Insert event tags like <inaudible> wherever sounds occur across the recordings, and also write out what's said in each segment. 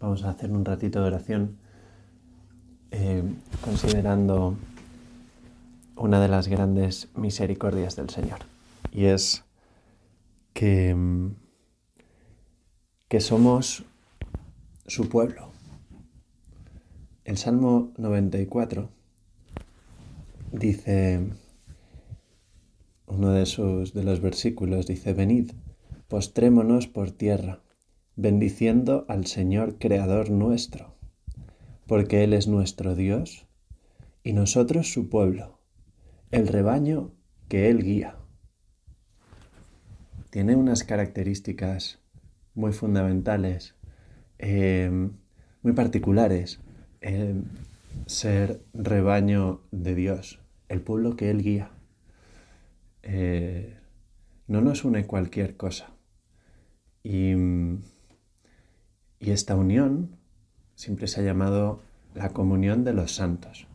vamos a hacer un ratito de oración eh, considerando una de las grandes misericordias del Señor. Y es que, que somos su pueblo. El Salmo 94 dice, uno de, sus, de los versículos dice, venid, postrémonos por tierra, bendiciendo al Señor Creador nuestro, porque Él es nuestro Dios y nosotros su pueblo, el rebaño que Él guía. Tiene unas características muy fundamentales, eh, muy particulares, eh, ser rebaño de Dios, el pueblo que Él guía. Eh, no nos une cualquier cosa. Y esta unión siempre se ha llamado la comunión de los santos.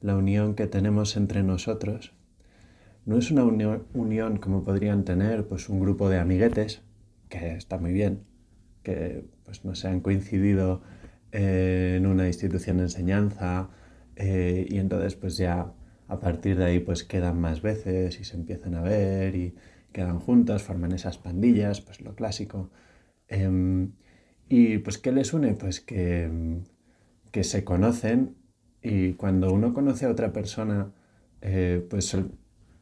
La unión que tenemos entre nosotros no es una unión, como podrían tener pues un grupo de amiguetes, que está muy bien, que pues no se han coincidido eh, en una institución de enseñanza eh, y entonces pues ya a partir de ahí pues quedan más veces y se empiezan a ver y quedan juntos, forman esas pandillas, pues lo clásico. Em, y pues ¿qué les une? Pues que, que se conocen y cuando uno conoce a otra persona, eh, pues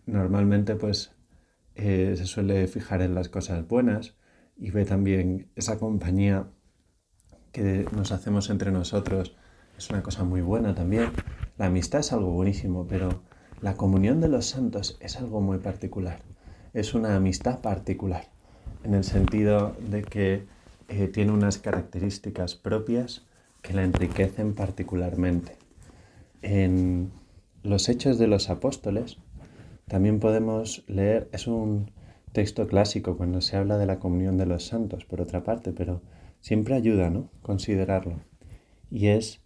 normalmente pues se suele fijar en las cosas buenas y ve también esa compañía que nos hacemos entre nosotros es una cosa muy buena también. La amistad es algo buenísimo, pero la comunión de los santos es algo muy particular. Es una amistad particular, en el sentido de que eh, tiene unas características propias que la enriquecen particularmente. En los Hechos de los Apóstoles también podemos leer, es un texto clásico cuando se habla de la comunión de los santos, por otra parte, pero siempre ayuda, ¿no? Considerarlo. Y es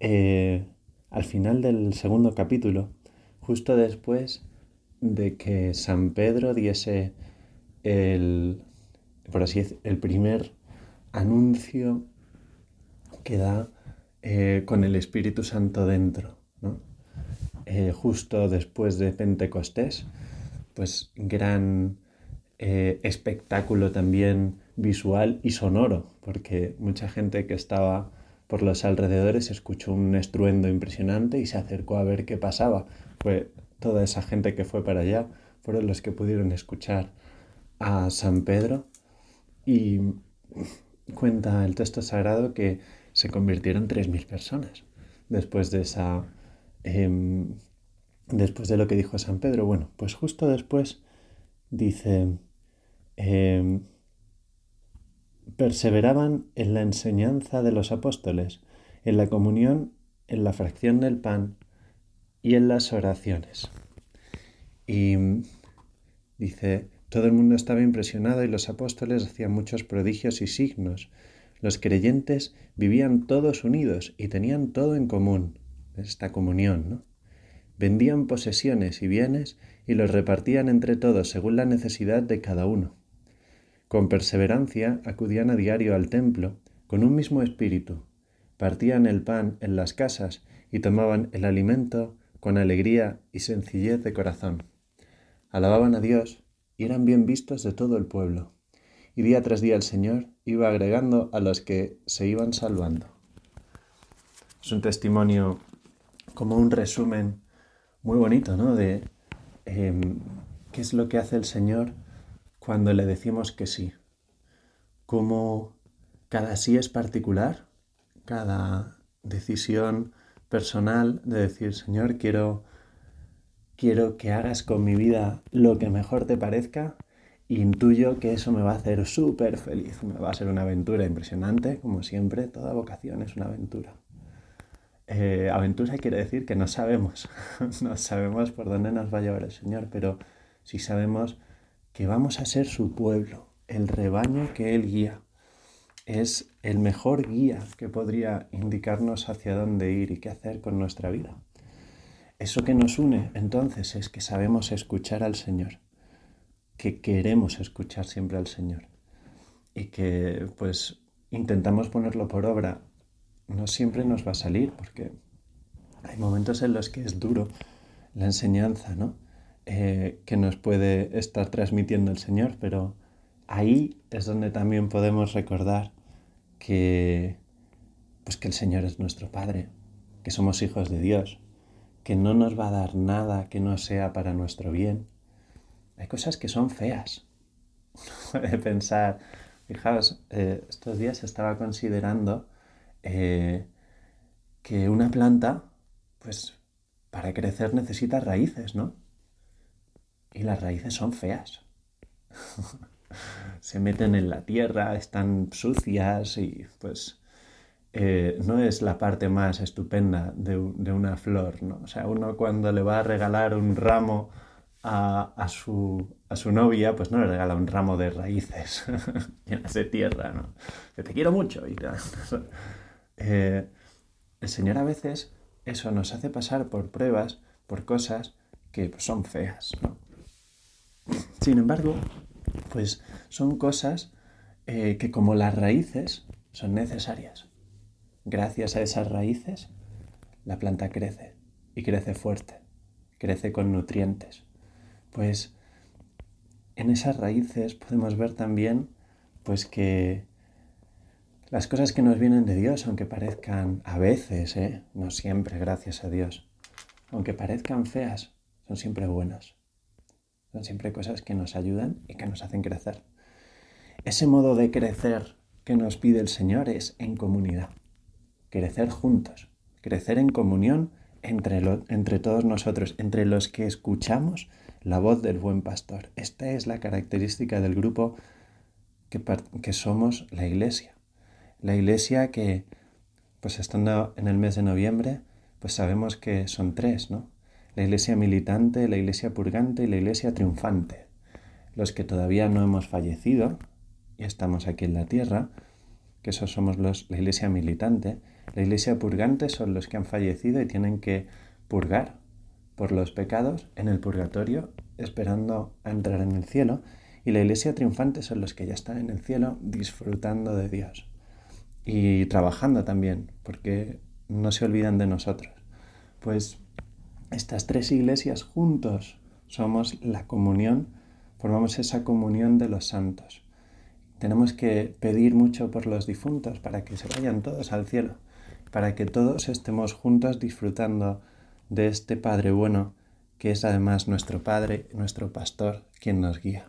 eh, al final del segundo capítulo, justo después de que San Pedro diese el, por así decir, el primer anuncio que da eh, con el Espíritu Santo dentro, ¿no? Eh, justo después de Pentecostés, pues gran espectáculo también visual y sonoro, porque mucha gente que estaba por los alrededores escuchó un estruendo impresionante y se acercó a ver qué pasaba. Fue toda esa gente que fue para allá, fueron los que pudieron escuchar a San Pedro y cuenta el texto sagrado que se convirtieron 3.000 personas después de esa... Em, después de lo que dijo San Pedro. Bueno, pues justo después dice... Em, perseveraban en la enseñanza de los apóstoles, en la comunión, en la fracción del pan y en las oraciones. Y dice, todo el mundo estaba impresionado y los apóstoles hacían muchos prodigios y signos. Los creyentes vivían todos unidos y tenían todo en común, esta comunión, ¿no? Vendían posesiones y bienes y los repartían entre todos según la necesidad de cada uno. Con perseverancia acudían a diario al templo, con un mismo espíritu, partían el pan en las casas y tomaban el alimento con alegría y sencillez de corazón. Alababan a Dios y eran bien vistos de todo el pueblo. Y día tras día el Señor iba agregando a los que se iban salvando. Es un testimonio como un resumen muy bonito, ¿no? De em, qué es lo que hace el Señor cuando le decimos que sí. Como cada sí es particular, cada decisión personal de decir, Señor, quiero, quiero que hagas con mi vida lo que mejor te parezca, intuyo que eso me va a hacer súper feliz, me va a ser una aventura impresionante, como siempre, toda vocación es una aventura. Eh, aventura quiere decir que no sabemos, <laughs> no sabemos por dónde nos va a llevar el Señor, pero si sabemos que vamos a ser su pueblo, el rebaño que Él guía. Es el mejor guía que podría indicarnos hacia dónde ir y qué hacer con nuestra vida. Eso que nos une entonces es que sabemos escuchar al Señor, que queremos escuchar siempre al Señor y que pues intentamos ponerlo por obra, no siempre nos va a salir porque hay momentos en los que es duro la enseñanza, ¿no? Eh, que nos puede estar transmitiendo el Señor, pero ahí es donde también podemos recordar que, pues que el Señor es nuestro Padre, que somos hijos de Dios, que no nos va a dar nada que no sea para nuestro bien. Hay cosas que son feas. <laughs> Puede pensar, fijaos, eh, estos días estaba considerando eh, que una planta, pues para crecer necesita raíces, ¿no? Y las raíces son feas. <laughs> Se meten en la tierra, están sucias y pues eh, no es la parte más estupenda de, una flor, ¿no? O sea, uno cuando le va a regalar un ramo a, su, novia, pues no le regala un ramo de raíces <laughs> llenas de tierra, ¿no? Que te quiero mucho. <laughs> Eh, el Señor a veces eso nos hace pasar por pruebas, por cosas que son feas, ¿no? Sin embargo, pues son cosas eh, que como las raíces son necesarias. Gracias a esas raíces, la planta crece y crece fuerte, crece con nutrientes. Pues en esas raíces podemos ver también pues que las cosas que nos vienen de Dios, aunque parezcan a veces, ¿eh? no siempre, gracias a Dios, aunque parezcan feas, son siempre buenas. Son siempre cosas que nos ayudan y que nos hacen crecer. Ese modo de crecer que nos pide el Señor es en comunidad crecer juntos, crecer en comunión entre, entre todos nosotros, entre los que escuchamos la voz del buen pastor. Esta es la característica del grupo que, que somos la iglesia. La iglesia que, pues estando en el mes de noviembre, pues sabemos que son tres, ¿no? La iglesia militante, la iglesia purgante y la iglesia triunfante. Los que todavía no hemos fallecido y estamos aquí en la tierra, que esos somos los, la iglesia militante, la iglesia purgante son los que han fallecido y tienen que purgar por los pecados en el purgatorio, esperando a entrar en el cielo. Y la iglesia triunfante son los que ya están en el cielo disfrutando de Dios. Y trabajando también, porque no se olvidan de nosotros. Pues estas tres iglesias juntos somos la comunión, formamos esa comunión de los santos. Tenemos que pedir mucho por los difuntos para que se vayan todos al cielo para que todos estemos juntos disfrutando de este Padre bueno, que es además nuestro Padre, nuestro Pastor, quien nos guía.